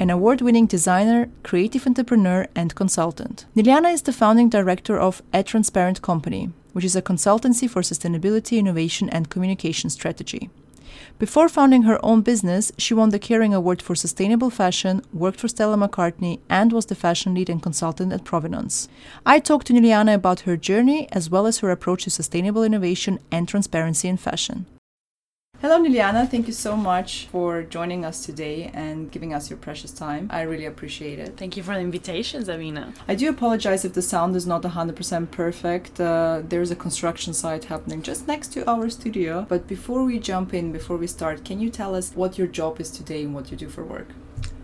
an award winning designer, creative entrepreneur, and consultant. Niliana is the founding director of A Transparent Company, which is a consultancy for sustainability, innovation, and communication strategy. Before founding her own business, she won the Kering Award for Sustainable Fashion, worked for Stella McCartney, and was the fashion lead and consultant at Provenance. I talked to Niliana about her journey as well as her approach to sustainable innovation and transparency in fashion. Hello, Niliana. Thank you so much for joining us today and giving us your precious time. I really appreciate it. Thank you for the invitation, Sabina. I do apologize if the sound is not 100% perfect. Uh, there's a construction site happening just next to our studio. But before we jump in, before we start, can you tell us what your job is today and what you do for work?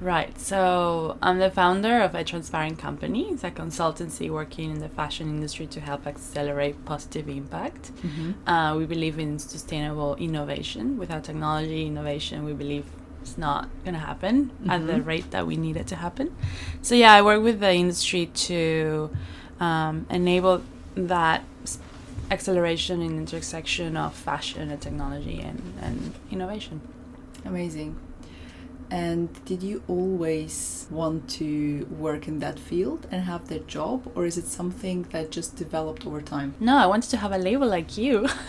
Right. So I'm the founder of a transparent company. It's a consultancy working in the fashion industry to help accelerate positive impact. Mm-hmm. Uh, we believe in sustainable innovation. Without technology innovation, we believe it's not going to happen mm-hmm. at the mm-hmm. rate that we need it to happen. So yeah, I work with the industry to um, enable that acceleration in intersection of fashion and technology and, and innovation. Amazing. And did you always want to work in that field and have that job, or is it something that just developed over time? No, I wanted to have a label like you.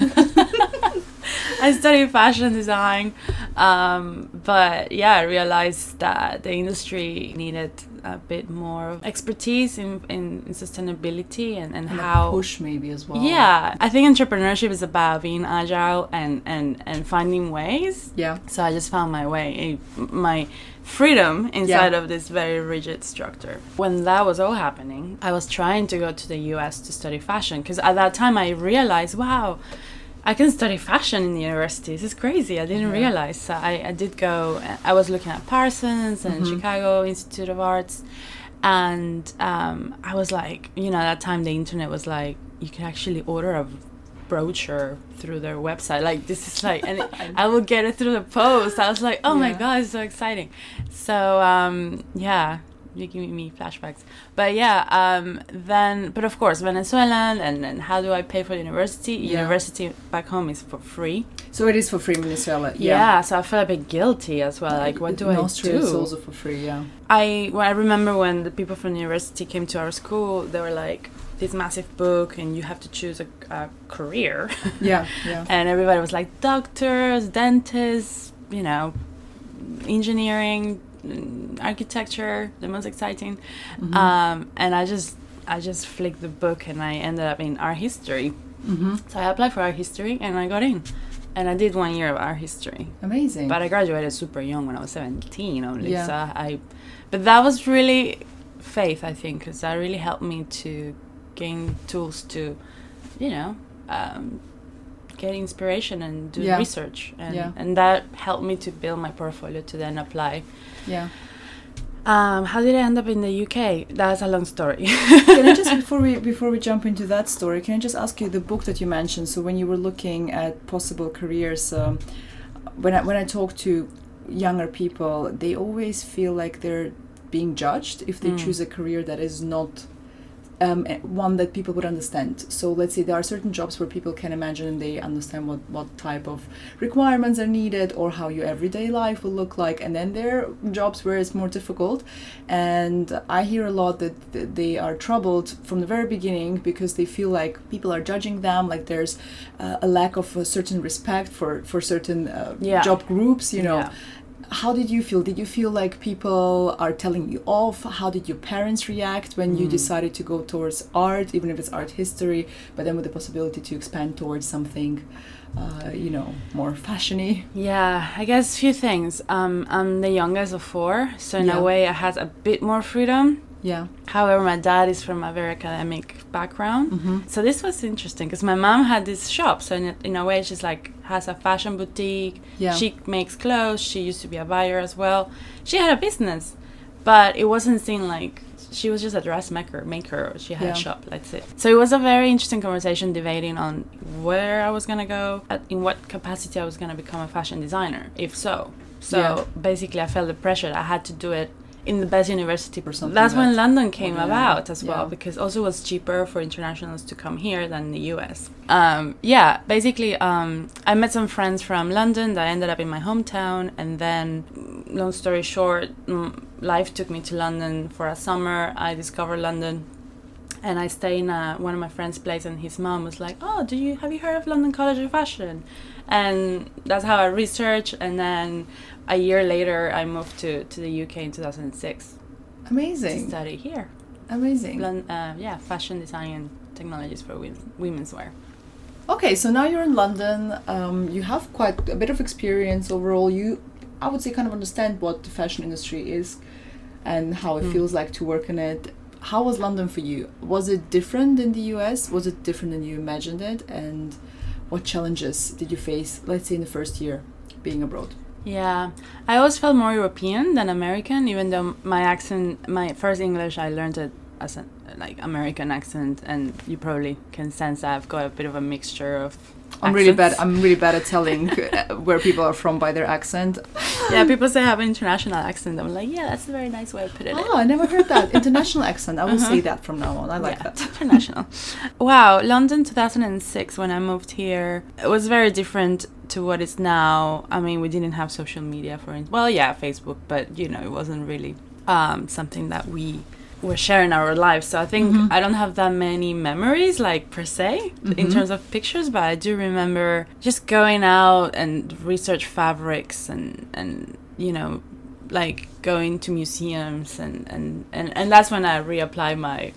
I studied fashion design, um, but yeah, I realized that the industry needed a bit more expertise in, in, in sustainability and, and, and how push maybe as well. Yeah, I think entrepreneurship is about being agile and and and finding ways. Yeah. So I just found my way, eh, my freedom inside yeah. of this very rigid structure. When that was all happening, I was trying to go to the US to study fashion because at that time I realized, wow I can study fashion in the university. This is crazy. I didn't yeah. realize. So I, I did go. I was looking at Parsons and mm-hmm. Chicago Institute of Arts, and um, I was like, you know, at that time the internet was like, you can actually order a brochure through their website. Like this is like, and I will get it through the post. I was like, oh yeah. my god, it's so exciting. So um, yeah, you're giving me flashbacks. But yeah, um, then, but of course, Venezuelan, and then how do I pay for university? Yeah. University back home is for free. So it is for free in Venezuela. Yeah. yeah so I feel a bit guilty as well. Like, what do in I Austria do? It's also for free. Yeah. I well, I remember when the people from the university came to our school, they were like, this massive book and you have to choose a, a career. Yeah, yeah. and everybody was like doctors, dentists, you know, engineering, architecture, the most exciting. Mm-hmm. Um, and I just I just flicked the book and I ended up in art history. Mm-hmm. So I applied for art history and I got in. And I did one year of art history. Amazing. But I graduated super young when I was 17 only. Yeah. So I, but that was really faith, I think, because that really helped me to gain tools to, you know, um, get inspiration and do yeah. research and, yeah. and that helped me to build my portfolio to then apply yeah um, how did I end up in the UK? That's a long story. can I just before we before we jump into that story, can I just ask you the book that you mentioned? So when you were looking at possible careers, um, when I when I talk to younger people, they always feel like they're being judged if they mm. choose a career that is not um, one that people would understand. So let's say there are certain jobs where people can imagine and they understand what, what type of requirements are needed or how your everyday life will look like. And then there are jobs where it's more difficult. And I hear a lot that they are troubled from the very beginning because they feel like people are judging them, like there's uh, a lack of a certain respect for, for certain uh, yeah. job groups, you know. Yeah how did you feel? Did you feel like people are telling you off? How did your parents react when mm. you hmm. decided to go towards art, even if it's art history, but then with the possibility to expand towards something, uh, you know, more fashiony? Yeah, I guess a few things. Um, I'm the youngest of four, so in yeah. a way, I had a bit more freedom yeah. However, my dad is from a very academic background, mm-hmm. so this was interesting because my mom had this shop. So in a, in a way, she's like has a fashion boutique. Yeah. She makes clothes. She used to be a buyer as well. She had a business, but it wasn't seen like she was just a dressmaker maker. She had yeah. a shop. That's it. So it was a very interesting conversation debating on where I was gonna go, at, in what capacity I was gonna become a fashion designer, if so. So yeah. basically, I felt the pressure. I had to do it in the best university. Or something That's when London came yeah. about as well, because also it was cheaper for internationals to come here than the US. Um, yeah, basically, um, I met some friends from London that ended up in my hometown, and then, long story short, life took me to London for a summer. I discovered London and I stay in a, one of my friends' place, and his mom was like, "Oh, do you have you heard of London College of Fashion?" And that's how I researched, and then a year later, I moved to, to the UK in 2006. Amazing. To study here. Amazing. uh, yeah, fashion design and technologies for women, women's wear. Okay, so now you're in London. Um, you have quite a bit of experience overall. You, I would say, kind of understand what the fashion industry is and how it mm. feels like to work in it. How was London for you? Was it different than the US? Was it different than you imagined it? And what challenges did you face, let's say, in the first year being abroad? Yeah, I always felt more European than American, even though my accent, my first English, I learned it as an like American accent, and you probably can sense that I've got a bit of a mixture of I'm really bad. I'm really bad at telling uh, where people are from by their accent. Yeah, people say I have an international accent. I'm like, yeah, that's a very nice way of putting it. Oh, I never heard that international accent. I will uh-huh. say that from now on. I like yeah, that. International. wow, London 2006 when I moved here, it was very different to what it's now. I mean, we didn't have social media for it. Well, yeah, Facebook, but you know, it wasn't really um, something that we we're sharing our lives. So I think mm-hmm. I don't have that many memories, like per se, mm-hmm. in terms of pictures, but I do remember just going out and research fabrics and and you know, like going to museums and and and, and that's when I reapply my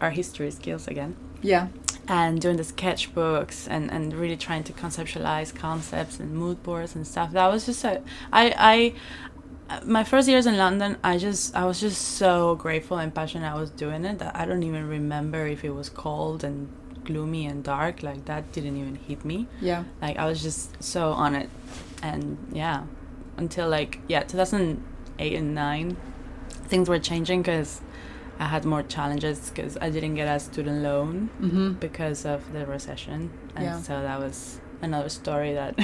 art history skills again. Yeah. And doing the sketchbooks and, and really trying to conceptualize concepts and mood boards and stuff. That was just a, I, I my first years in London, I just I was just so grateful and passionate I was doing it that I don't even remember if it was cold and gloomy and dark. Like that didn't even hit me. Yeah. Like I was just so on it, and yeah, until like yeah, 2008 and nine, things were changing because I had more challenges because I didn't get a student loan mm-hmm. because of the recession, and yeah. so that was another story that.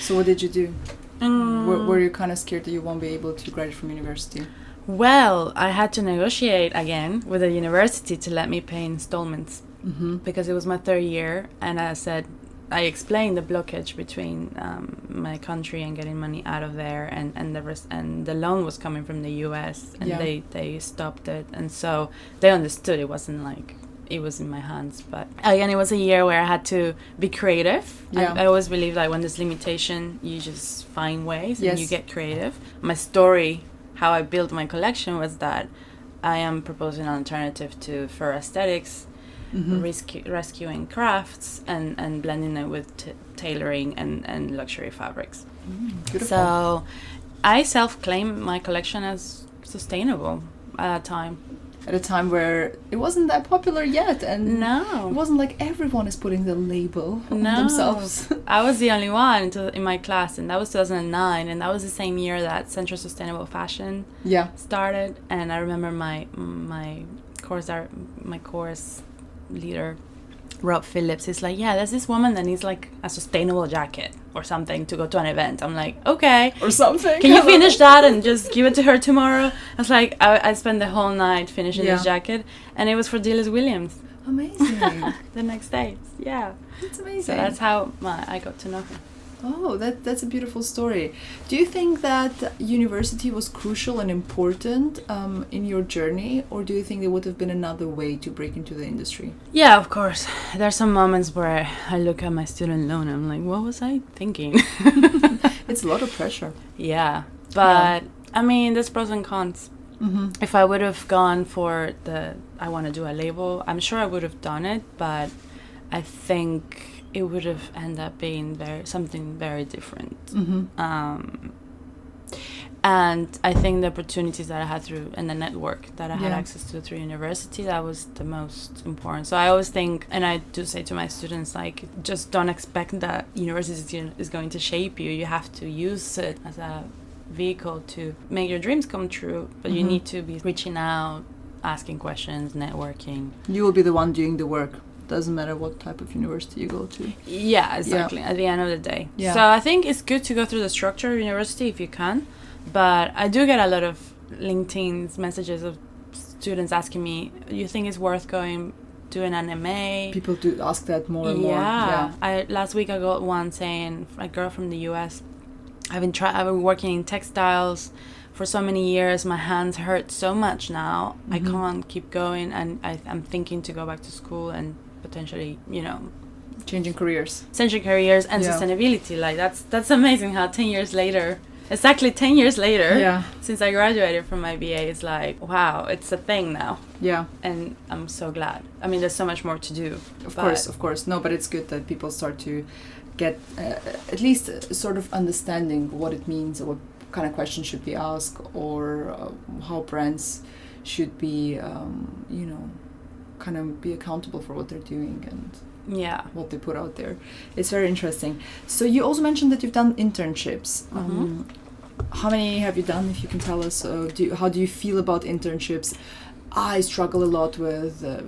so what did you do? Mm. Were, were you kind of scared that you won't be able to graduate from university? Well, I had to negotiate again with the university to let me pay installments mm-hmm. because it was my third year, and I said I explained the blockage between um, my country and getting money out of there, and and the res- and the loan was coming from the U.S. and yeah. they they stopped it, and so they understood it wasn't like it was in my hands. But again, it was a year where I had to be creative. Yeah. I, I always believe that when there's limitation, you just find ways yes. and you get creative. My story, how I built my collection, was that I am proposing an alternative to fur aesthetics, mm-hmm. rescu- rescuing crafts, and, and blending it with t- tailoring and, and luxury fabrics. Mm, so I self claim my collection as sustainable at that time at a time where it wasn't that popular yet and no. it wasn't like everyone is putting the label on no. themselves. I was the only one in my class and that was 2009 and that was the same year that Centre for Sustainable Fashion yeah. started and i remember my my course my course leader Rob Phillips is like, yeah, there's this woman that needs like a sustainable jacket or something to go to an event. I'm like, okay. Or something. Can you finish that and just give it to her tomorrow? I was like, I, I spent the whole night finishing yeah. this jacket and it was for Dilys Williams. Amazing. the next day. Yeah. That's amazing. So that's how my, I got to know her. Oh, that that's a beautiful story. Do you think that university was crucial and important um, in your journey, or do you think there would have been another way to break into the industry? Yeah, of course. There are some moments where I look at my student loan and I'm like, what was I thinking? it's a lot of pressure. Yeah. But yeah. I mean, there's pros and cons. Mm-hmm. If I would have gone for the I want to do a label, I'm sure I would have done it, but I think it would have ended up being very something very different. Mm-hmm. Um, and I think the opportunities that I had through and the network that I had access to through university that was the most important. So I always think, and I do say to my students, like, just don't expect that university is going to shape you. You have to use it as a vehicle to make your dreams come true, but mm-hmm. you need to be reaching out, asking questions, networking. You will be the one doing the work doesn't matter what type of university you go to. Yeah, exactly. Yeah. At the end of the day. Yeah. So I think it's good to go through the structure of university if you can. But I do get a lot of LinkedIn messages of students asking me, "You think it's worth going doing an MA?" People do ask that more and yeah. more. Yeah. I last week I got one saying a girl from the U.S. I've been try- I've been working in textiles for so many years. My hands hurt so much now. Mm-hmm. I can't keep going, and I, I'm thinking to go back to school and potentially, you know, changing careers, changing careers and yeah. sustainability. Like that's that's amazing how ten years later exactly 10 years later yeah. since i graduated from my ba it's like wow it's a thing now. Yeah. And i'm so glad. I mean there's so much more to do of course of course. No but it's good that people start to get uh, at least a sort of understanding what it means or what kind of questions should be asked or uh, how brands should be um, you know kind of be accountable for what they're doing and yeah. what they put out there. It's very interesting. So you also mentioned that you've done internships. Mm-hmm. um, how many have you done if you can tell us? Uh, do you, how do you feel about internships? I struggle a lot with uh,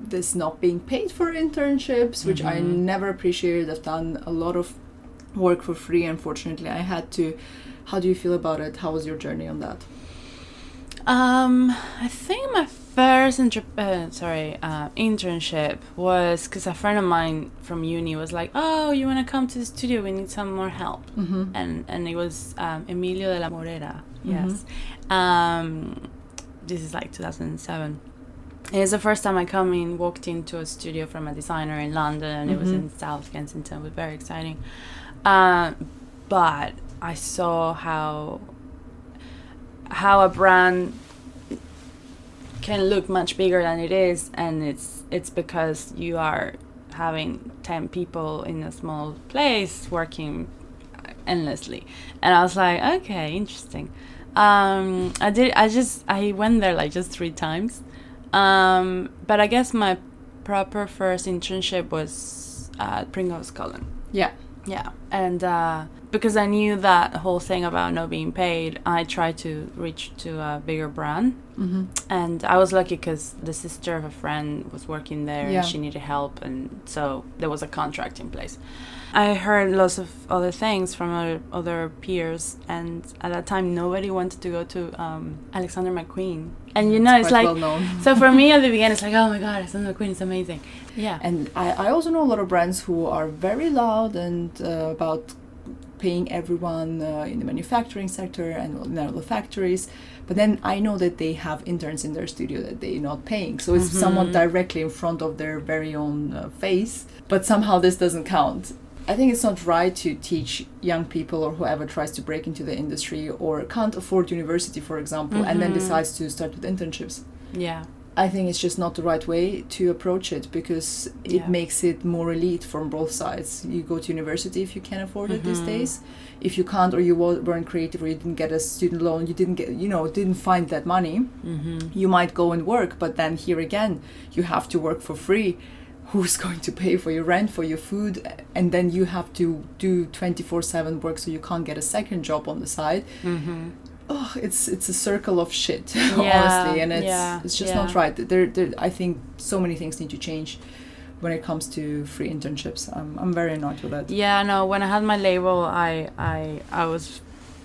this not being paid for internships which mm-hmm. i never appreciated. I've done a lot of work for free unfortunately. I had to. How do you feel about it? How was your journey on that? Um, I think my first inter- uh, sorry uh, internship was because a friend of mine from uni was like, "Oh, you want to come to the studio? We need some more help." Mm-hmm. And and it was um, Emilio de la Morena. Mm-hmm. Yes. Um, this is like 2007. It was the first time I come in, walked into a studio from a designer in London, and mm-hmm. it was mm-hmm. in South Kensington. It was very exciting. Uh, but I saw how how a brand can look much bigger than it is and it's it's because you are having 10 people in a small place working endlessly. And i was like okay interesting. Um, i did i just i went there like just three times. Um, but i guess my proper first internship was at Pringle of Scotland. Yeah yeah and uh, because I knew that whole thing about not being paid, I tried to reach to a bigger brand. Mm-hmm. And I was lucky because the sister of a friend was working there yeah. and she needed help. And so there was a contract in place. I heard lots of other things from other, other peers. And at that time, nobody wanted to go to um, Alexander McQueen. And you know, it's, it's like, well so for me at the beginning, it's like, oh my God, Alexander McQueen is amazing. Yeah. And I, I also know a lot of brands who are very loud and uh, about paying everyone uh, in the manufacturing sector and in all the factories. But then I know that they have interns in their studio that they're not paying. So it's mm-hmm. someone directly in front of their very own uh, face. But somehow this doesn't count. I think it's not right to teach young people or whoever tries to break into the industry or can't afford university, for example, mm-hmm. and then mm-hmm. decides to start with internships. Yeah. I think it's just not the right way to approach it because it yeah. makes it more elite from both sides. You go to university if you can afford mm-hmm. it these mm-hmm. days. If you can't, or you weren't creative, or you didn't get a student loan, you didn't get, you know, didn't find that money, mm-hmm. you might go and work. But then here again, you have to work for free. Who's going to pay for your rent, for your food, and then you have to do twenty four seven work, so you can't get a second job on the side. Mm-hmm oh, it's it's a circle of shit, yeah, honestly, and it's yeah, it's just yeah. not right. There, there, I think so many things need to change when it comes to free internships. I'm I'm very annoyed with that. Yeah, no. When I had my label, I I I was,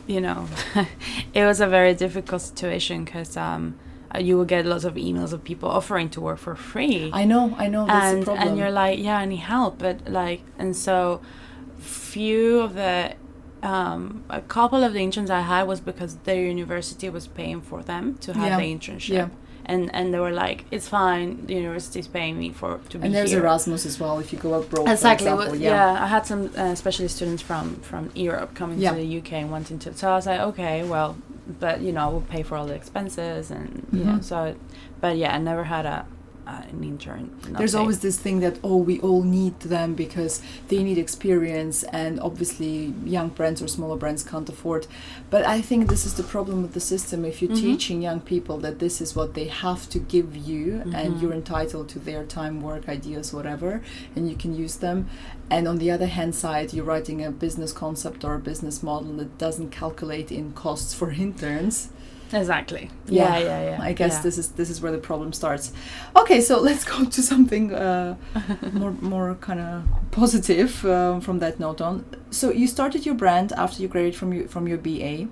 you know, it was a very difficult situation because um you will get lots of emails of people offering to work for free. I know, I know. and and you're like, yeah, I need help, but like, and so few of the um, a couple of the interns I had was because their university was paying for them to have yeah. the internship. Yeah. and and they were like, it's fine. The university is paying me for to be And there's here. Erasmus as well if you go abroad. Exactly. Example. yeah. yeah. I had some uh, especially students from from Europe coming Yeah. to the UK and wanting to. So I was like, okay, well, but you know, we'll pay for all the expenses and you know. Mhm. So, but yeah, I never had a uh, an intern. There's paid. always this thing that oh we all need them because they need experience and obviously young brands or smaller brands can't afford. But I think this is the problem with the system. If you're Mhm. teaching young people that this is what they have to give you and Mhm. you're entitled to their time, work, ideas, whatever, and you can use them. And on the other hand side, you're writing a business concept or a business model that doesn't calculate in costs for interns. Exactly. Yeah, Yeah, yeah, yeah. I guess yeah. this is this is where the problem starts. Okay, so let's go to something uh, more more kind of positive um, from that note on. So you started your brand after you graduated from your from your BA,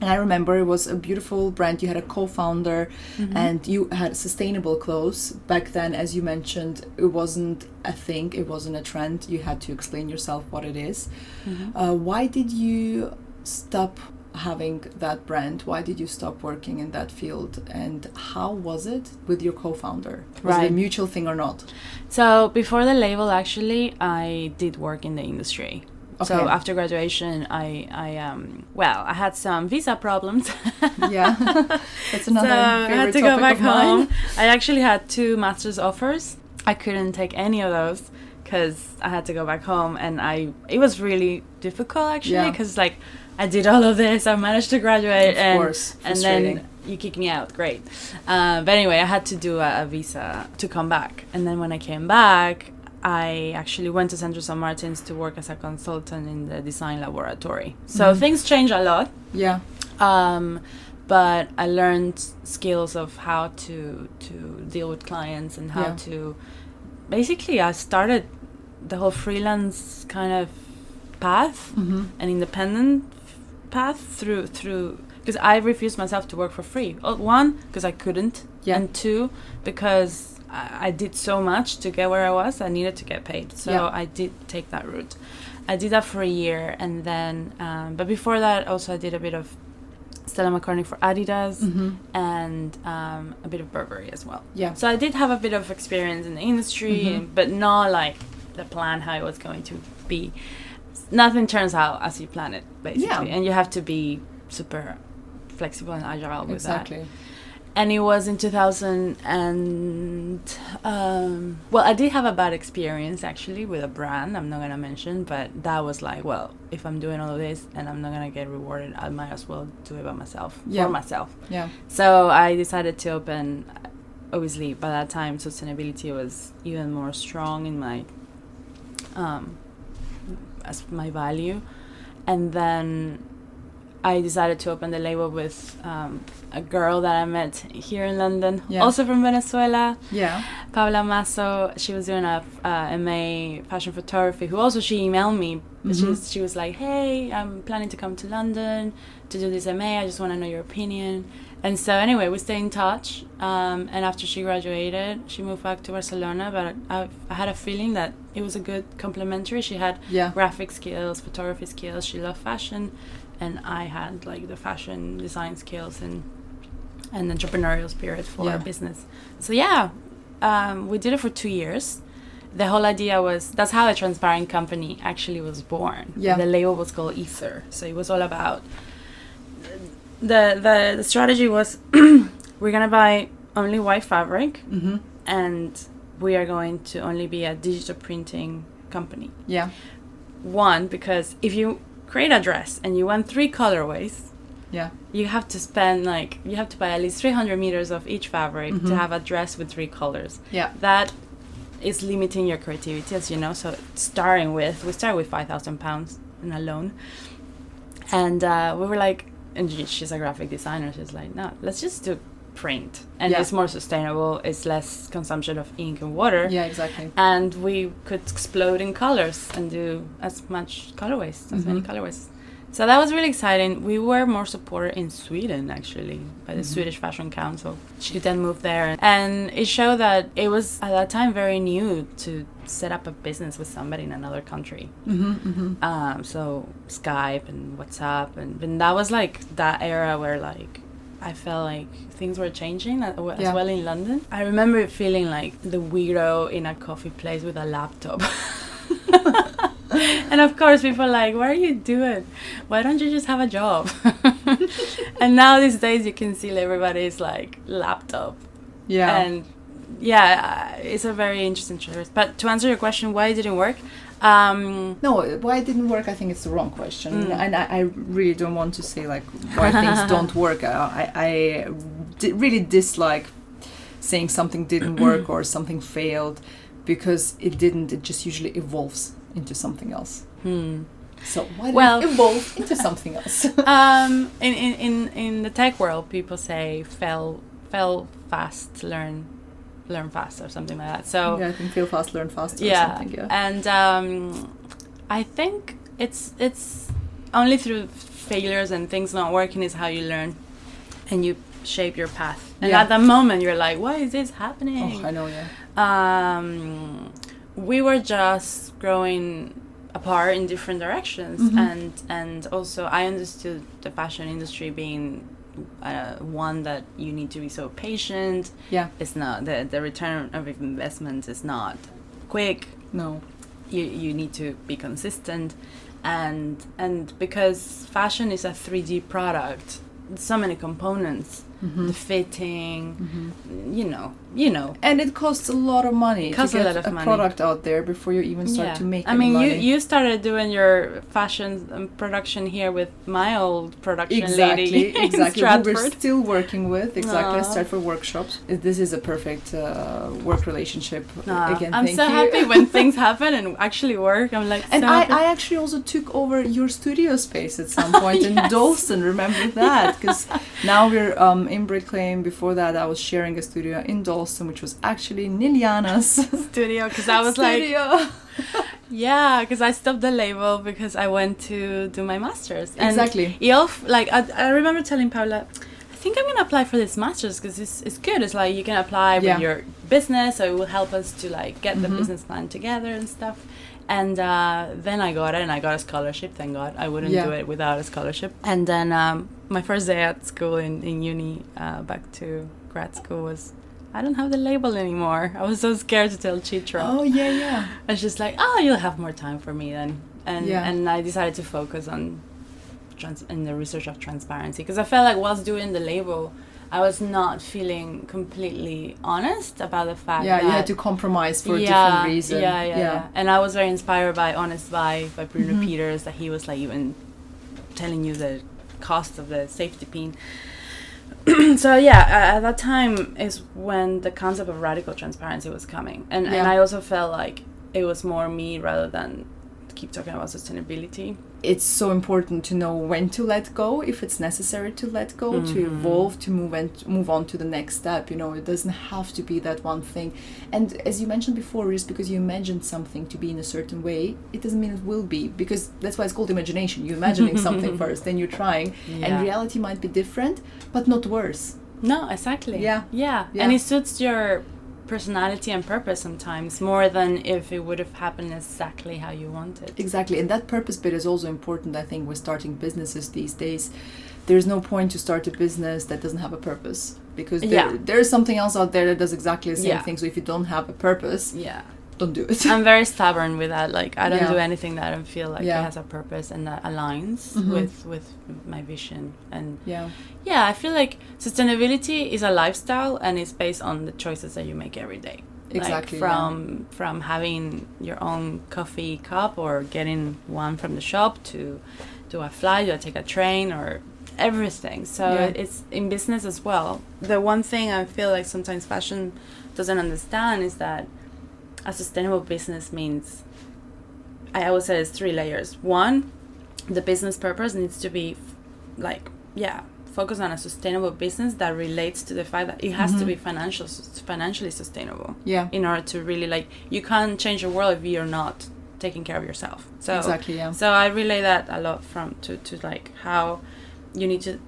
and I remember it was a beautiful brand. You had a co-founder, Mhm. and you had sustainable clothes back then. As you mentioned, it wasn't a thing. It wasn't a trend. You had to explain yourself what it is. Mhm. Uh, why did you stop having that brand? Why did you stop working in that field? And how was it with your co-founder? Was it a mutual thing or not? So before the label, actually, I did work in the industry. Okay. So after graduation, I, I um, well, I had some visa problems. Yeah, that's another so I had to go back home. I actually had two master's offers. I couldn't take any of those because I had to go back home, and I it was really difficult actually Yeah. because like I did all of this, I managed to graduate, Of and course, and then you kick me out. Great, uh, but anyway, I had to do a, a visa to come back, and then when I came back. I actually went to Central Saint Martins to work as a consultant in the design laboratory. So Mhm. things change a lot Yeah, um, but I learned skills of how to to deal with clients and how Yeah. to basically I started the whole freelance kind of path hmm an independent path through through because I refused myself to work for free. Oh, One because I couldn't, Yeah. and two because I, I did so much to get where I was. I needed to get paid, so Yeah. I did take that route. I did that for a year, and then um, but before that, also I did a bit of Stella McCartney for Adidas hmm and um, a bit of Burberry as well. yeah, So I did have a bit of experience in the industry, Mhm. but not like the plan how it was going to be. Nothing turns out as you plan it, basically, Yeah. and you have to be super flexible and agile with that. exactly. And it was in 2000 and um, well, I did have a bad experience actually with a brand. I'm not gonna mention, but that was like, well, if I'm doing all of this and I'm not gonna get rewarded, I might as well do it by myself Yeah. for myself. Yeah, So I decided to open. Obviously, by that time, sustainability was even more strong in my um, as my value, and then I decided to open the label with um, a girl that I met here in London, Yeah. also from Venezuela, yeah, Paula Masso. She was doing a uh, MA fashion photography. Who also she emailed me. She Mhm. was, she was like, "Hey, I'm planning to come to London to do this MA. I just want to know your opinion." And so anyway, we stayed in touch. Um, and after she graduated, she moved back to Barcelona. But I, I had a feeling that it was a good complementary. She had yeah, graphic skills, photography skills. She loved fashion, and I had like the fashion design skills and and entrepreneurial spirit for Yeah. our business. So yeah, um, we did it for two years. The whole idea was that's how a transparent company actually was born. Yeah. The label was called Ether, so it was all about the the, the strategy was we're gonna buy only white fabric hmm and we are going to only be a digital printing company. yeah, One, because if you create a dress and you want three colorways, yeah, you have to spend like you have to buy at least 300 meters of each fabric Mhm. to have a dress with three colors. yeah, That is limiting your creativity, as you know. So starting with we started with 5,000 pounds in a loan, and uh, we were like, and she's a graphic designer. She's like, no, let's just do print, and Yeah. it's more sustainable. It's less consumption of ink and water yeah, exactly. and we could explode in colors and do as much colorways as many Mhm. colorways so that was really exciting we were more supported in sweden actually by the Mhm. swedish fashion council she then moved there and it showed that it was at that time very new to set up a business with somebody in another country hmm hmm um, so skype and whatsapp and, and that was like that era where like I felt like things were changing as Yeah. well in London. I remember feeling like the weirdo in a coffee place with a laptop. and of course, people are like, "What are you doing? Why don't you just have a job?" and now these days, you can see everybody's like laptop, Yeah. and yeah, uh, it's a very interesting choice. But to answer your question, why it didn't work? Um, no, why it didn't work? I think it's the wrong question, Mm. and I, I really don't want to say like why things don't work. I, I, really dislike saying something didn't work or something failed because it didn't. It just usually evolves into something else. hmm. So why Well- it evolve into something else? um, in, in, in, in the tech world, people say fail fail fast, learn learn fast, or something like that. So yeah, I think feel fast, learn fast, or yeah, something. Yeah. and um, I think it's it's only through failures and things not working is how you learn, and you shape your path. And Yeah. at that moment, you're like, why is this happening? Oh, I know. Yeah. um, we were just growing apart in different directions Mhm. and and also i understood the fashion industry being uh, one that you need to be so patient Yeah. it's not the, the return of investment is not quick No. you, you need to be consistent and and because fashion is a 3d product so many components Mhm. the fitting Mhm. you know you know And it costs a lot of money Costs to a get lot of a money. product out there before you even start to make I mean, money. you you started doing your fashion um, production here with my old production exactly, lady in exactly. Who we're still working with exactly. Aw. Start for workshops. This is a perfect uh, work relationship. Nah, Again, I'm so you. happy when things happen and actually work. I'm like, And so I, happy. I actually also took over your studio space at some point in Yes. Dalston. Remember that? Because now we're um, in Bricklane. Before that, I was sharing a studio in Dalston, which was actually Niliana's studio because I was like, yeah, because I stopped the label because I went to do my masters. And Exactly. all like I, I remember telling Paula, I think I'm gonna apply for this masters because it's, it's good. It's like you can apply Yeah. with your business, so it will help us to like get the Mhm. business plan together and stuff. And uh, then I got it, and I got a scholarship. Thank God, I wouldn't Yeah. do it without a scholarship. And then um, my first day at school in in uni, uh, back to grad school was. I don't have the label anymore. I was so scared to tell Chitra. Oh yeah, yeah. And she's like, "Oh, you'll have more time for me then." And Yeah. and I decided to focus on trans- in the research of transparency because I felt like whilst doing the label, I was not feeling completely honest about the fact Yeah, that you had to compromise for a different reason. Yeah, yeah, yeah, And I was very inspired by Honest Buy by Bruno Mhm. Pieters that he was like even telling you the cost of the safety pin. so yeah, at that time is when the concept of radical transparency was coming, and and I also felt like it was more me rather than keep talking about sustainability. It's so important to know when to let go if it's necessary to let go to Mhm. evolve to move and move on to the next step you know it doesn't have to be that one thing and as you mentioned before just because you imagined something to be in a certain way it doesn't mean it will be because that's why it's called imagination you're imagining something first then you're trying and reality might be different but not worse No, exactly. Yeah. yeah, Yeah. and it suits your personality and purpose sometimes more than if it would have happened exactly how you wanted. Exactly, and that purpose bit is also important. I think with starting businesses these days, there's no point to start a business that doesn't have a purpose because there, Yeah. there's something else out there that does exactly the same Yeah. thing. So if you don't have a purpose, Yeah. Don't do it. I'm very stubborn with that. Like I don't Yeah. do anything that I don't feel like Yeah. it has a purpose and that aligns Mhm. with with my vision. And yeah, yeah, I feel like sustainability is a lifestyle and it's based on the choices that you make every day. Like, Exactly, yeah. from from having your own coffee cup or getting one from the shop to do I fly, do I take a train or everything. So it's in business as well. The one thing I feel like sometimes fashion doesn't understand is that a sustainable business means I always say it's three layers. One, the business purpose needs to be f- like yeah, focus on a sustainable business that relates to the fact that it has to Mhm. be financial financially sustainable yeah, in order to really like you can't change the world if you're not taking care of yourself. So exactly. Yeah, so I relay that a lot from to, to like how you need to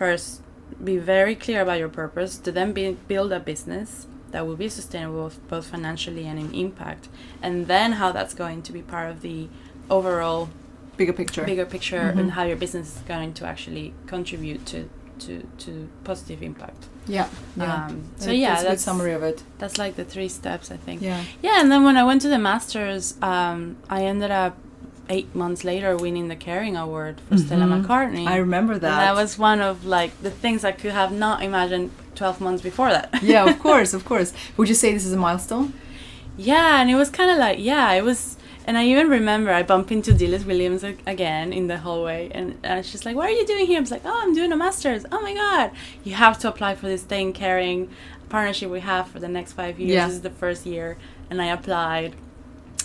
first be very clear about your purpose to then be, build a business that will be sustainable both financially and in impact and then how that's going to be part of the overall bigger picture. bigger picture Mhm. and how your business is going to actually contribute to to to positive impact. Yeah. yeah. Um, so yeah, that's, that's a good summary of it. That's like the three steps, I think. Yeah. Yeah, and then when I went to the masters, um, I ended up eight months later winning the Kering Award for Stella Mhm. McCartney. I remember that. And that was one of like the things I could have not imagined 12 months before that. yeah, of course, of course. Would you say this is a milestone? yeah, and it was kind of like, yeah, it was. And I even remember I bumped into Dilys Williams again in the hallway, and uh, she's like, "What are you doing here?" I was like, "Oh, I'm doing a master's. Oh my god, you have to apply for this thing, Kering partnership we have for the next five years. Yeah. This is the first year." And I applied,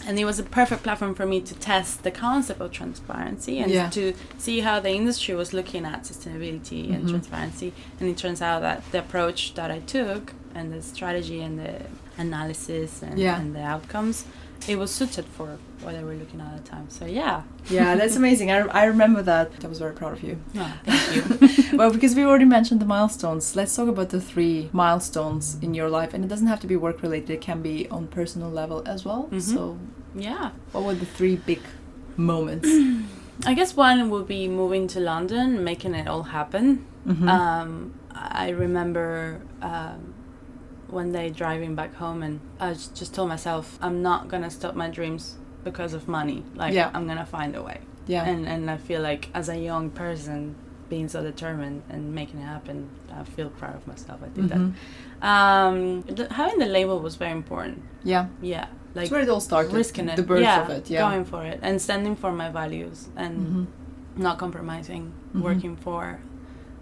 and it was a perfect platform for me to test the concept of transparency and Yeah. to see how the industry was looking at sustainability and Mhm. transparency. And it turns out that the approach that I took and the strategy and the analysis and, Yeah. and the outcomes, it was suited for what they were looking at at the time. So yeah, Yeah, that's amazing. I, I remember that. I was very proud of you. no, thank you. well, because we already mentioned the milestones, let's talk about the three milestones in your life. And it doesn't have to be work related, it can be on personal level as well. Mhm. So, yeah. what were the three big moments? I guess one would be moving to London, making it all happen. Mhm. Um, I remember um, one day driving back home, and I just told myself, I'm not gonna stop my dreams because of money. Like, Yeah. I'm gonna find a way. yeah. And and I feel like as a young person, being so determined and making it happen, I feel proud of myself. I think Mhm. that um, th- having the label was very important. Yeah. Yeah, like That's where it all started. risking it. The birth yeah, of it. Yeah. going for it and standing for my values and Mhm. not compromising, Mhm. working for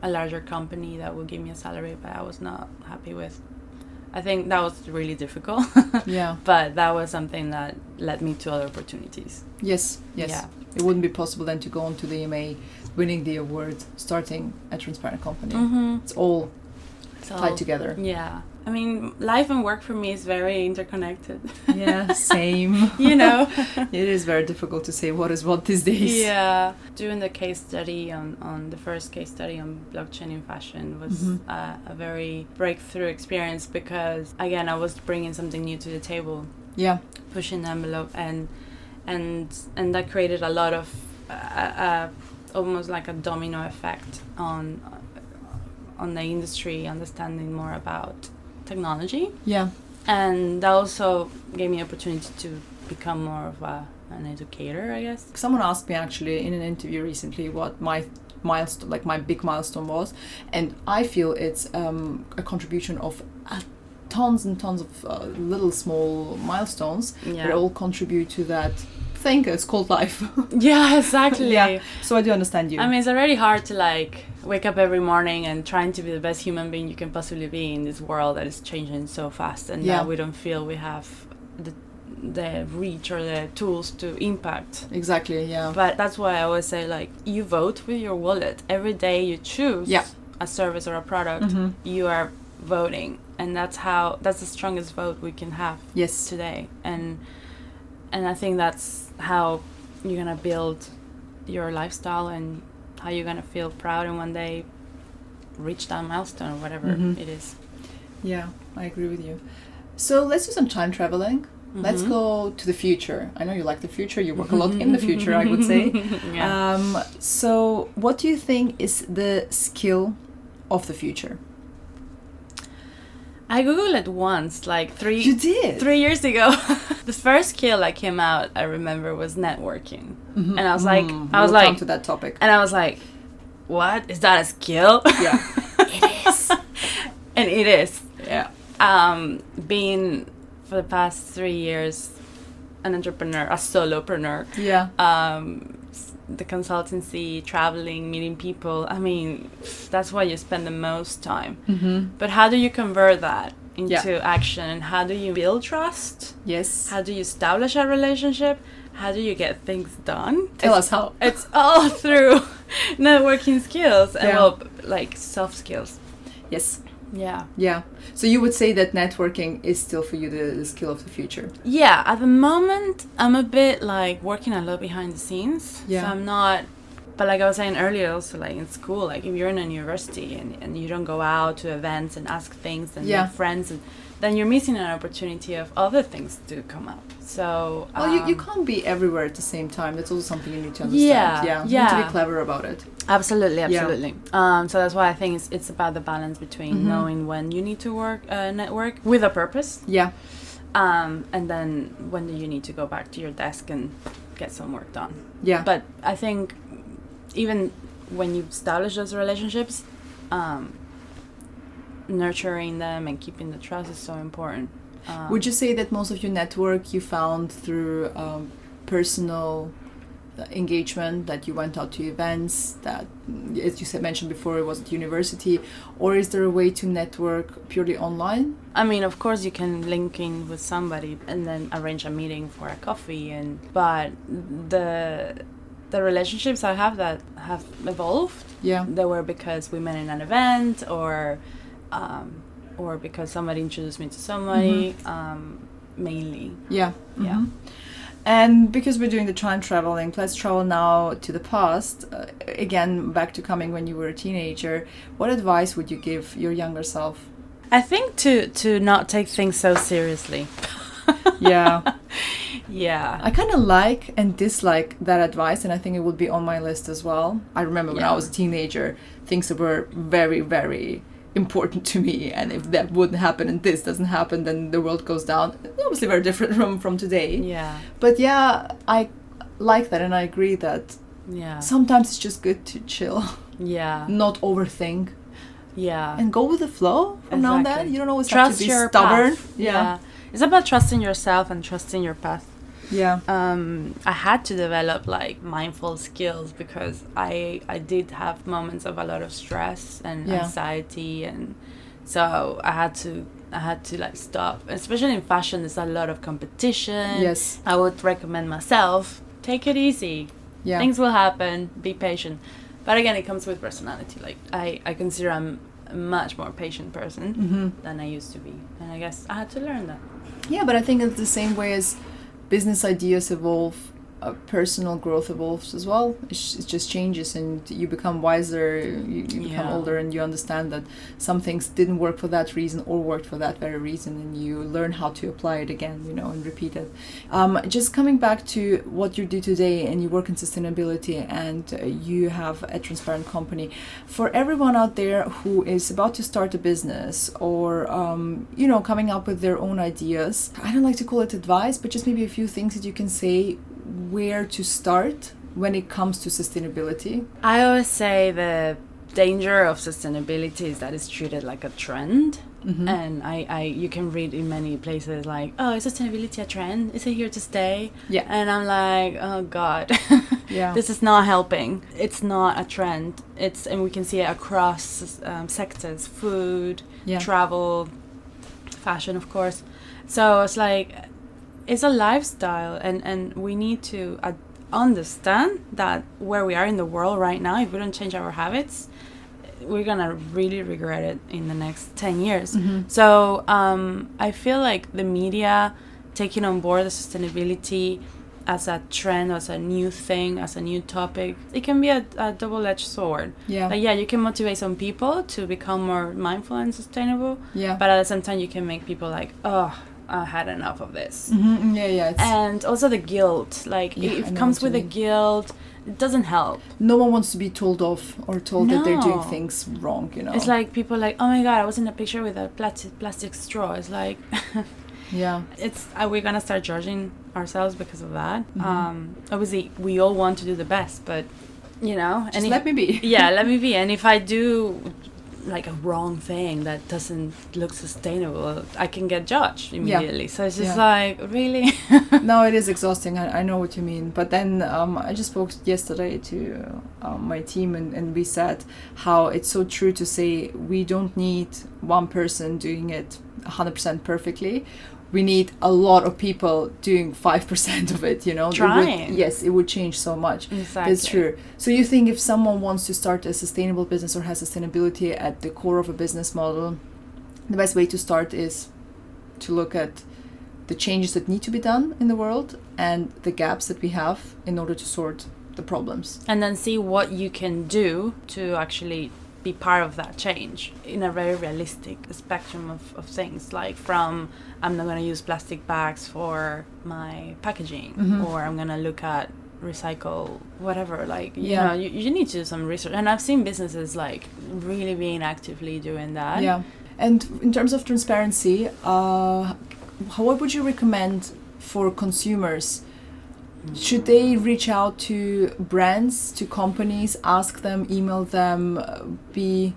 a larger company that would give me a salary but I was not happy with. I think that was really difficult, Yeah. but that was something that led me to other opportunities. Yes. Yes. Yeah. It wouldn't be possible then to go on to the EMA, winning the award, starting a transparent company. Mm-hmm. It's all tied together. Yeah. I mean, life and work for me is very interconnected. Yeah, same. you know? it is very difficult to say what is what these days. Yeah, doing the case study on, on the first case study on blockchain in fashion was Mhm. uh, a very breakthrough experience because again I was bringing something new to the table, Yeah. pushing the envelope, and and and that created a lot of uh, uh, almost like a domino effect on on the industry, understanding more about technology. Yeah. and that also gave me opportunity to become more of a, an educator i guess. Someone asked me actually in an interview recently what my milestone, like my big milestone was, and I feel it's um, a contribution of uh, tons and tons of uh, little small milestones. Yeah. that all contribute to that thing. It's called life. yeah exactly Yeah. so I do understand you. i mean it's already hard to like wake up every morning and trying to be the best human being you can possibly be in this world that is changing so fast and Yeah. that we don't feel we have the the reach or the tools to impact exactly. Yeah. but that's why i always say like you vote with your wallet every day you choose Yeah. a service or a product Mhm. you are voting and that's how that's the strongest vote we can have Yes. today and and i think that's how you're gonna build your lifestyle and how you're gonna feel proud and one day reach that milestone or whatever Mhm. it is Yeah, I agree with you. So let's do some time traveling. Let's Mhm. go to the future. I know you like the future. You work a lot in the future, I would say. yeah. Um, so, what do you think is the skill of the future? i googled it once like three You did. three years ago the first skill that came out i remember was networking Mhm. and I was like- Mm, I was we'll like- to that topic. and i was like what is that a skill Yeah. it is and it is yeah. um, being for the past three years an entrepreneur, a solopreneur, Yeah. um, the consultancy, traveling, meeting people. I mean, that's why you spend the most time. Mm-hmm. But how do you convert that into Yeah. action? And how do you build trust? Yes. How do you establish a relationship? How do you get things done? Tell It's- us how. It's all through networking skills and Yeah. well, like soft skills. Yes. Yeah. Yeah. So you would say that networking is still for you the, the skill of the future. Yeah, at the moment, I'm a bit like working a lot behind the scenes. Yeah. So I'm not, but like I was saying earlier, also like in school, like if you're in a university and, and you don't go out to events and ask things and Yeah. make friends, and then you're missing an opportunity of other things to come up. So well, um, you, you um, can't be everywhere at the same time. That's also something you need to understand. Yeah, yeah, you need to be clever about it. Absolutely, absolutely. Yeah. Um, so that's why I think it's it's about the balance between mm-hmm. knowing when you need to work uh, network with a purpose. Yeah. Um, and then when do you need to go back to your desk and get some work done. Yeah. But I think even when you establish those relationships, um, nurturing them and keeping the trust is so important. Um, Would you say that most of your network you found through um, personal engagement that you went out to events that as you said mentioned before it was at university or is there a way to network purely online i mean of course you can link in with somebody and then arrange a meeting for a coffee and but the the relationships i have that have evolved yeah they were because we met in an event or um, or because somebody introduced me to somebody mm-hmm. um, mainly yeah yeah mm-hmm. And because we're doing the time traveling, let's travel now to the past. Uh, again, back to coming when you were a teenager. What advice would you give your younger self? I think to to not take things so seriously. yeah. Yeah. I kind of like and dislike that advice, and I think it would be on my list as well. I remember yeah. when I was a teenager, things were very, very important to me and if that wouldn't happen and this doesn't happen then the world goes down. Obviously very different from from today. Yeah. But yeah i like that and i agree that yeah. sometimes it's just good to chill. Yeah. Not overthink. Yeah. And go with the flow from exactly. now and then. You don't always Trust have to be stubborn. yeah. yeah. It's about trusting yourself and trusting your path yeah. Um, i had to develop like mindful skills because i i did have moments of a lot of stress and yeah. anxiety and so i had to i had to like stop. Especially in fashion there's a lot of competition. Yes. I would recommend myself take it easy. Yeah. Things will happen. Be patient. But again it comes with personality. Like i i consider i'm a much more patient person mm-hmm. than i used to be. And i guess i had to learn that. Yeah but i think it's the same way as business ideas evolve uh, personal growth evolves as well. It, it, just changes, and you become wiser. You, you become yeah. older, and you understand that some things didn't work for that reason or worked for that very reason, and you learn how to apply it again, you know, and repeat it. Um, just coming back to what you do today, and you work in sustainability, and uh, you have a transparent company. For everyone out there who is about to start a business or um, you know coming up with their own ideas, I don't like to call it advice, but just maybe a few things that you can say where to start when it comes to sustainability? I always say the danger of sustainability is that it's treated like a trend. Mm-hmm. And I, I, you can read in many places like, oh, is sustainability a trend? Is it here to stay? Yeah. And I'm like, oh God, yeah. this is not helping. It's not a trend. It's, and we can see it across um, sectors, food, yeah. travel, fashion, of course. So it's like, it's a lifestyle and and we need to uh, understand that where we are in the world right now if we don't change our habits we're gonna really regret it in the next 10 years. Mm-hmm. so um, i feel like the media taking on board the sustainability as a trend as a new thing as a new topic it can be a, a double-edged sword. Yeah. Like, yeah you can motivate some people to become more mindful and sustainable yeah. but at the same time you can make people like oh I had enough of this. Mm-hmm. Yeah, yeah. And also the guilt, like yeah, it, comes with the guilt. It doesn't help. No one wants to be told off or told no. that they're doing things wrong. You know. It's like people like, oh my god, I was in a picture with a plastic plastic straw. It's like. yeah. It's uh, we're gonna start judging ourselves because of that. Mm-hmm. Um, obviously, we all want to do the best, but you know, Just and let if, me be. yeah, let me be. And if I do like a wrong thing that doesn't look sustainable, I can get judged immediately. Yeah. So it's just yeah. like, really? no, it is exhausting. I, I know what you mean. But then um, I just spoke yesterday to um, my team and, and we said how it's so true to say we don't need one person doing it 100% perfectly we need a lot of people doing 5% of it you know Trying. Would, yes it would change so much exactly. that's true so you think if someone wants to start a sustainable business or has sustainability at the core of a business model the best way to start is to look at the changes that need to be done in the world and the gaps that we have in order to sort the problems and then see what you can do to actually be part of that change in a very realistic spectrum of, of things like from i'm not going to use plastic bags for my packaging Mhm. or i'm going to look at recycle whatever like you Yeah. know you, you need to do some research and i've seen businesses like really being actively doing that Yeah. And in terms of transparency, uh, what would you recommend for consumers? Should they reach out to brands, to companies, ask them, email them, uh, be,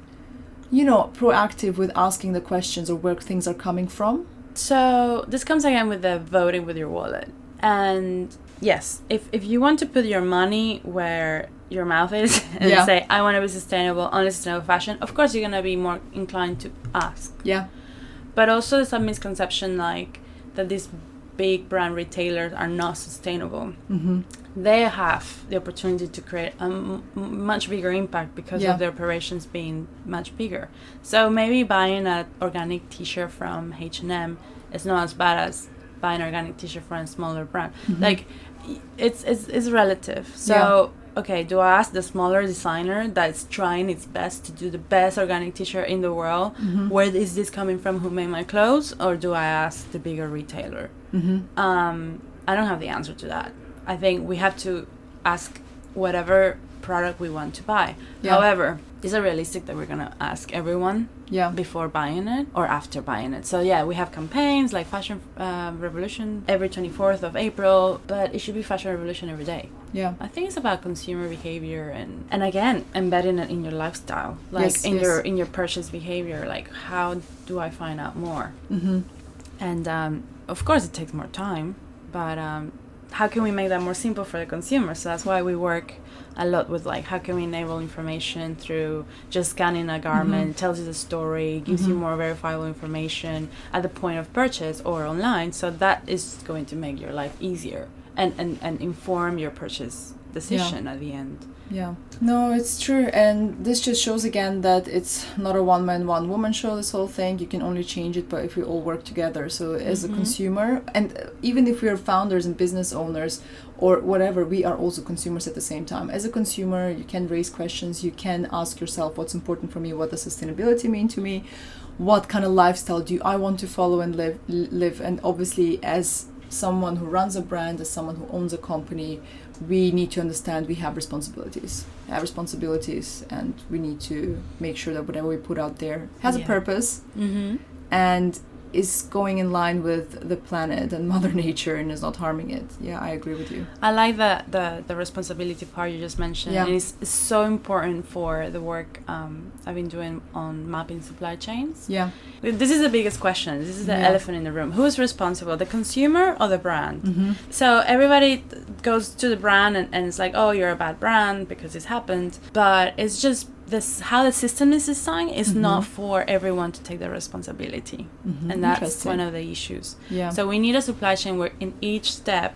you know, proactive with asking the questions or where things are coming from? So this comes again with the voting with your wallet. And yes, if, if you want to put your money where your mouth is and Yeah. say, I want to be sustainable, only sustainable fashion, of course you're going to be more inclined to ask. Yeah. But also there's some misconception like that these big brand retailers are not sustainable. Mm-hmm. They have the opportunity to create a m- m- much bigger impact because Yeah. of their operations being much bigger. So maybe buying an organic T-shirt from H&M is not as bad as buying an organic T-shirt from a smaller brand. Mhm. Like, it's it's, it's relative. So okay, do I ask the smaller designer that's trying its best to do the best organic T-shirt in the world? Mhm. Where is this coming from? Who made my clothes? Or do I ask the bigger retailer? Mm-hmm. Um, I don't have the answer to that. I think we have to ask whatever product we want to buy. Yeah. However, is it realistic that we're gonna ask everyone Yeah. before buying it or after buying it? So yeah, we have campaigns like Fashion uh, Revolution every 24th of April, but it should be Fashion Revolution every day. Yeah. I think it's about consumer behavior and and again embedding it in your lifestyle, like Yes, in yes. your in your purchase behavior. Like how do I find out more? Mm-hmm. And um, of course, it takes more time, but um, how can we make that more simple for the consumer? So that's why we work a lot with like how can we enable information through just scanning a garment, Mhm. tells you the story, gives you Mhm. more verifiable information at the point of purchase or online. So that is going to make your life easier and, and, and inform your purchase decision at the end. Yeah. No, it's true. And this just shows again that it's not a one man, one woman show, this whole thing. You can only change it, but if we all work together. So, as a Mhm. consumer, and even if we're founders and business owners or whatever, we are also consumers at the same time. As a consumer, you can raise questions. You can ask yourself what's important for me, what does sustainability mean to me, what kind of lifestyle do I want to follow and live, live. And obviously, as someone who runs a brand, as someone who owns a company, we need to understand we have responsibilities. We have responsibilities and we need to make sure that whatever we put out there has a purpose. Mm-hmm. and is going in line with the planet and mother nature and is not harming it yeah i agree with you I like the, the, the responsibility part you just mentioned. Yeah. And it's, it's so important for the work um, I've been doing on mapping supply chains. yeah This is the biggest question. This is the Yeah. elephant in the room. Who is responsible, the consumer or the brand? mm-hmm. So everybody goes to the brand and, and it's like, oh, you're a bad brand because this happened. But it's just this how the system is designed is not Mhm. for everyone to take the responsibility. Mhm. And that's one of the issues. yeah So we need a supply chain where in each step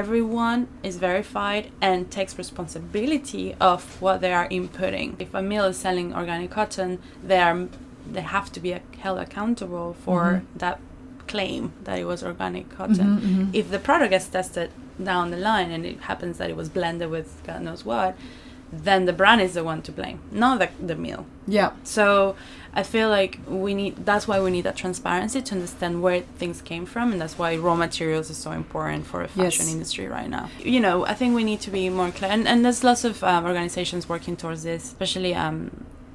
everyone is verified and takes responsibility of what they are inputting. If a mill is selling organic cotton, they are they have to be held accountable for Mhm. that claim that it was organic cotton. Mhm, mhm. If the product gets tested down the line and it happens that it was blended with God knows what, then the brand is the one to blame, not the, the mill. yeah So I feel like we need that's why we need that transparency to understand where things came from and that's why raw materials is so important for a fashion Yes. industry right now. You know, I think we need to be more clear and, and there's lots of um, organizations working towards this, especially um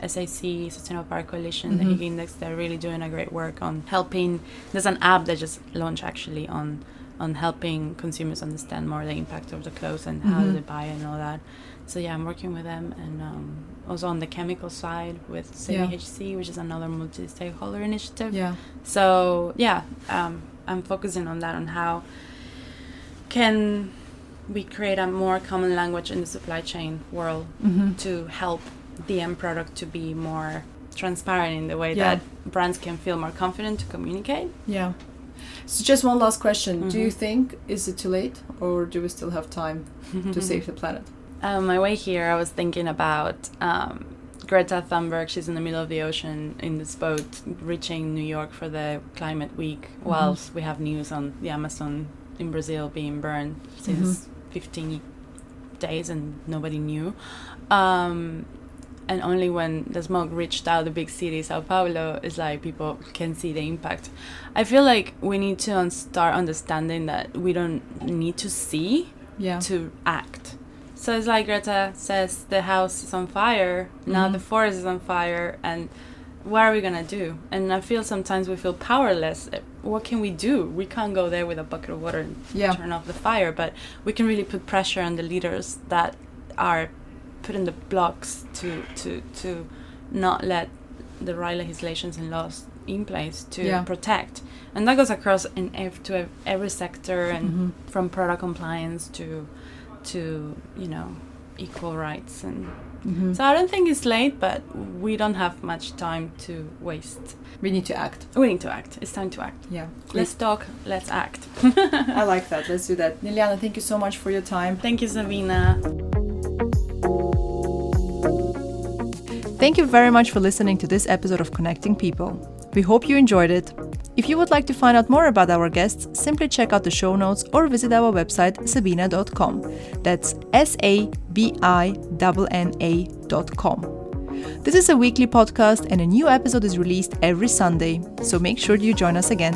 SAC, Sustainable Apparel Coalition, the Mhm. Higg Index, they're really doing a great work on helping. There's an app that just launched actually on on helping consumers understand more the impact of the clothes and how Mhm. they buy and all that. So yeah, I'm working with them, and um, also on the chemical side with Yeah. ZDHC, which is another multi-stakeholder initiative. yeah So yeah, um, I'm focusing on that on how can we create a more common language in the supply chain world mm-hmm. to help the end product to be more transparent in the way Yeah. that brands can feel more confident to communicate. yeah so just one last question do you Mhm. think is it too late or do we still have time to save the planet On my way here, I was thinking about um, Greta Thunberg. She's in the middle of the ocean in this boat, reaching New York for the climate week, whilst we have news on the Amazon in Brazil being burned since 15 days and nobody knew. Um, and only when the smoke reached out the big city, Sao Paulo, is like people can see the impact. I feel like we need to un- start understanding that we don't need to see Yeah. to act. So it's like Greta says, the house is on fire. Now Mhm. the forest is on fire, and what are we gonna do? And I feel sometimes we feel powerless. Eh, What can we do? We can't go there with a bucket of water and Yeah. turn off the fire, but we can really put pressure on the leaders that are putting the blocks to to to not let the right legislations and laws in place to Yeah. protect. And that goes across in ev- to ev- every sector and Mhm. from product compliance to to you know equal rights and Mhm. so I don't think it's late, but we don't have much time to waste. we need to act. We need to act. It's time to act. Yeah. Let's talk. Let's act. I like that. Let's do that. Liliana, thank you so much for your time. Thank you, Sabinna. Thank you very much for listening to this episode of Connecting People. We hope you enjoyed it. If you would like to find out more about our guests, simply check out the show notes or visit our website sabinna.com. That's S A B I N N A.com. This is a weekly podcast and a new episode is released every Sunday, so make sure you join us again.